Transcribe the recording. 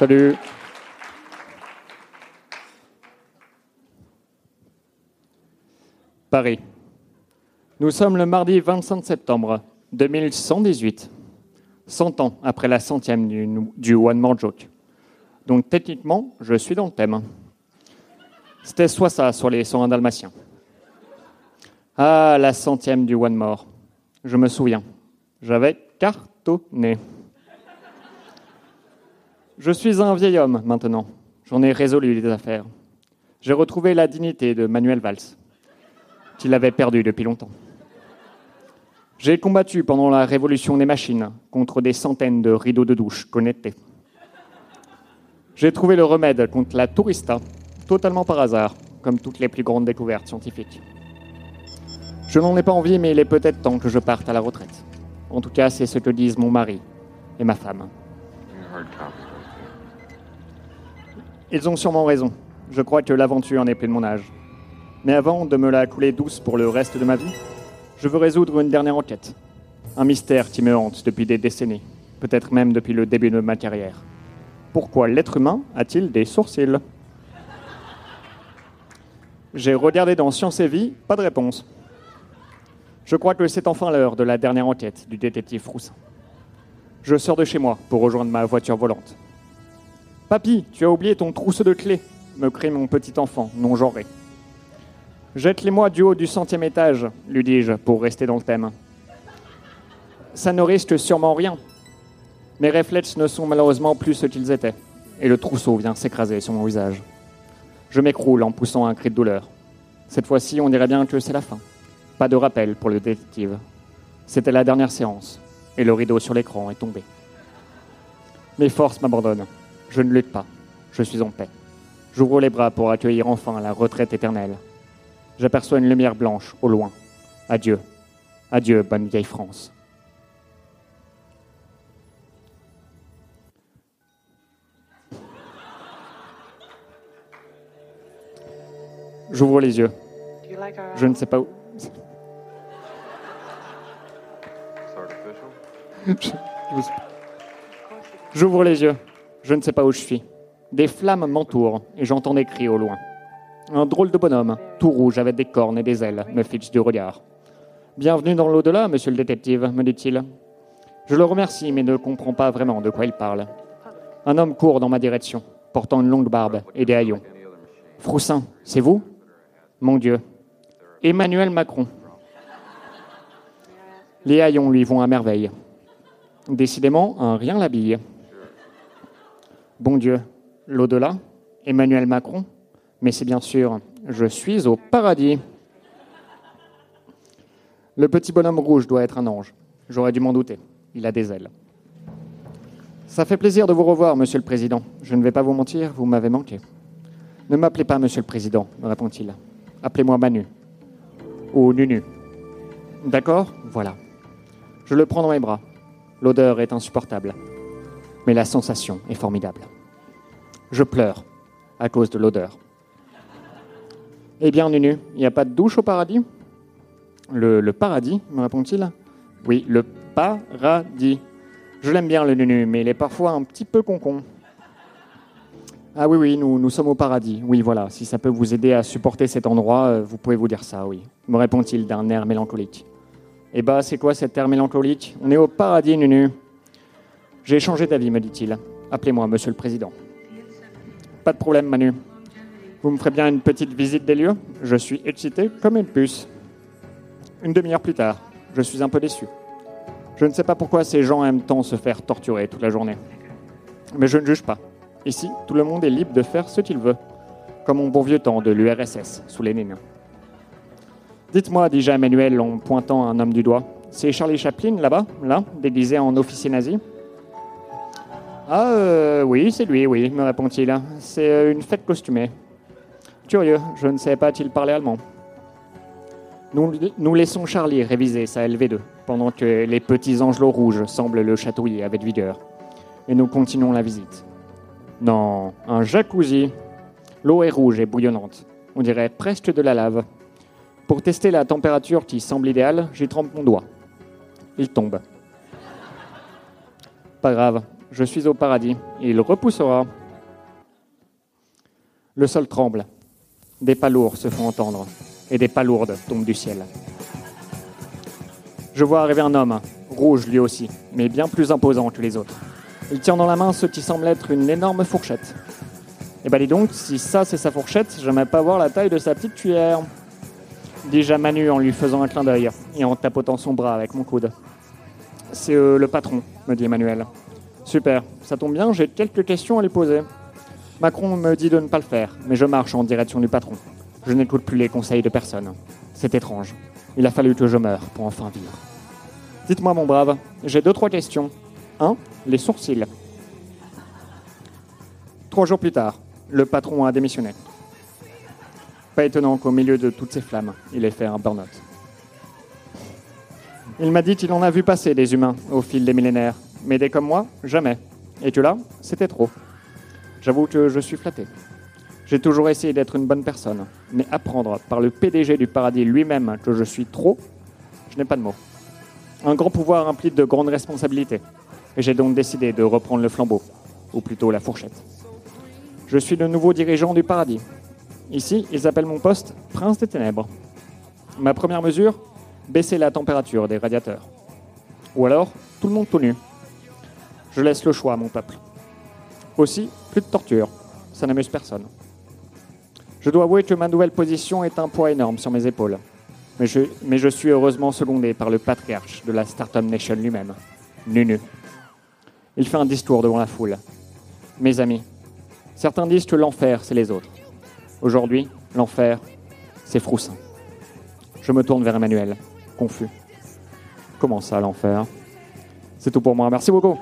Salut. Paris. Nous sommes le mardi 25 septembre 2118, 100 ans après la centième du, One More Joke. Donc techniquement, je suis dans le thème. C'était soit ça sur les 101 dalmatiens. Ah, la centième du One More. Je me souviens. J'avais cartonné. Je suis un vieil homme maintenant. J'en ai résolu les affaires. J'ai retrouvé la dignité de Manuel Valls, qu'il avait perdue depuis longtemps. J'ai combattu pendant la révolution des machines contre des centaines de rideaux de douche connectés. J'ai trouvé le remède contre la tourista, totalement par hasard, comme toutes les plus grandes découvertes scientifiques. Je n'en ai pas envie, mais il est peut-être temps que je parte à la retraite. En tout cas, c'est ce que disent mon mari et ma femme. Ils ont sûrement raison. Je crois que l'aventure n'est plus de mon âge. Mais avant de me la couler douce pour le reste de ma vie, je veux résoudre une dernière enquête. Un mystère qui me hante depuis des décennies, peut-être même depuis le début de ma carrière. Pourquoi l'être humain a-t-il des sourcils? J'ai regardé dans Science et Vie, pas de réponse. Je crois que c'est enfin l'heure de la dernière enquête du détective Froussin. Je sors de chez moi pour rejoindre ma voiture volante. Papy, tu as oublié ton trousseau de clés, me crie mon petit enfant, non genré. Jette-les-moi du haut du centième étage, lui dis-je, pour rester dans le thème. Ça ne risque sûrement rien. Mes réflexes ne sont malheureusement plus ce qu'ils étaient, et le trousseau vient s'écraser sur mon visage. Je m'écroule en poussant un cri de douleur. Cette fois-ci, on dirait bien que c'est la fin. Pas de rappel pour le détective. C'était la dernière séance, et le rideau sur l'écran est tombé. Mes forces m'abandonnent. Je ne lutte pas. Je suis en paix. J'ouvre les bras pour accueillir enfin la retraite éternelle. J'aperçois une lumière blanche au loin. Adieu. Adieu, bonne vieille France. J'ouvre les yeux. Je ne sais pas où. J'ouvre les yeux. Je ne sais pas où je suis. Des flammes m'entourent et j'entends des cris au loin. Un drôle de bonhomme, tout rouge avec des cornes et des ailes, me fixe du regard. Bienvenue dans l'au-delà, monsieur le détective, me dit-il. Je le remercie, mais ne comprends pas vraiment de quoi il parle. Un homme court dans ma direction, portant une longue barbe et des haillons. Froussin, c'est vous? Mon Dieu. Emmanuel Macron. Les haillons lui vont à merveille. Décidément, un rien l'habille. Bon Dieu, l'au-delà Emmanuel Macron Mais c'est bien sûr, je suis au paradis. Le petit bonhomme rouge doit être un ange. J'aurais dû m'en douter. Il a des ailes. Ça fait plaisir de vous revoir, monsieur le président. Je ne vais pas vous mentir, vous m'avez manqué. Ne m'appelez pas monsieur le président, me répond-il. Appelez-moi Manu. Ou Nunu. D'accord? Voilà. Je le prends dans mes bras. L'odeur est insupportable. Mais la sensation est formidable. Je pleure à cause de l'odeur. Eh bien, Nunu, il n'y a pas de douche au paradis? Le, paradis, me répond-il? Oui, le paradis. Je l'aime bien, le Nunu, mais il est parfois un petit peu concon. Ah oui, oui, nous, nous sommes au paradis. Oui, voilà, si ça peut vous aider à supporter cet endroit, euh, vous pouvez vous dire ça, oui, me répond-il d'un air mélancolique. Eh bah, c'est quoi cet air mélancolique? On est au paradis, Nunu. J'ai changé d'avis, me dit-il. Appelez-moi, monsieur le président. Pas de problème, Manu. Vous me ferez bien une petite visite des lieux Je suis excité comme une puce. Une demi-heure plus tard, je suis un peu déçu. Je ne sais pas pourquoi ces gens aiment tant se faire torturer toute la journée. Mais je ne juge pas. Ici, tout le monde est libre de faire ce qu'il veut, comme au bon vieux temps de l'URSS sous Lénine. Dites-moi, dis-je à Emmanuel en pointant un homme du doigt, c'est Charlie Chaplin là-bas, là, déguisé en officier nazi? Ah, euh, oui, c'est lui, oui, me répond-il. C'est euh, une fête costumée. Curieux, je ne savais pas qu'il parlait allemand. Nous, nous laissons Charlie réviser sa LV2, pendant que les petits angelots rouges semblent le chatouiller avec vigueur. Et nous continuons la visite. Non, un jacuzzi. L'eau est rouge et bouillonnante. On dirait presque de la lave. Pour tester la température qui semble idéale, j'y trempe mon doigt. Il tombe. Pas grave, Je suis au paradis. Il repoussera. Le sol tremble. Des pas lourds se font entendre. Et des pas lourdes tombent du ciel. Je vois arriver un homme, rouge lui aussi, mais bien plus imposant que les autres. Il tient dans la main ce qui semble être une énorme fourchette. Eh ben dis donc, si ça c'est sa fourchette, j'aimerais pas voir la taille de sa petite cuillère. Dis-je à Manu en lui faisant un clin d'œil et en tapotant son bras avec mon coude. C'est euh, le patron, me dit Emmanuel. Super, ça tombe bien, j'ai quelques questions à lui poser. Macron me dit de ne pas le faire, mais je marche en direction du patron. Je n'écoute plus les conseils de personne. C'est étrange. Il a fallu que je meure pour enfin vivre. Dites-moi, mon brave, j'ai deux, trois questions. Un, les sourcils. Trois jours plus tard, le patron a démissionné. Pas étonnant qu'au milieu de toutes ces flammes, il ait fait un burn-out. Il m'a dit qu'il en a vu passer des humains au fil des millénaires, mais des comme moi, jamais. Et que là, c'était trop. J'avoue que je suis flatté. J'ai toujours essayé d'être une bonne personne, mais apprendre par le PDG du paradis lui-même que je suis trop, je n'ai pas de mots. Un grand pouvoir implique de grandes responsabilités, et j'ai donc décidé de reprendre le flambeau, ou plutôt la fourchette. Je suis le nouveau dirigeant du paradis. Ici, ils appellent mon poste Prince des Ténèbres. Ma première mesure, baisser la température des radiateurs. Ou alors, tout le monde tout nu. Je laisse le choix à mon peuple. Aussi, plus de torture. Ça n'amuse personne. Je dois avouer que ma nouvelle position est un poids énorme sur mes épaules. Mais je, suis heureusement secondé par le patriarche de la Startup Nation lui-même, Nunu. Il fait un discours devant la foule. Mes amis, certains disent que l'enfer, c'est les autres. Aujourd'hui, l'enfer, c'est Froussin. Je me tourne vers Emmanuel, confus. Comment ça, l'enfer? C'est tout pour moi. Merci beaucoup.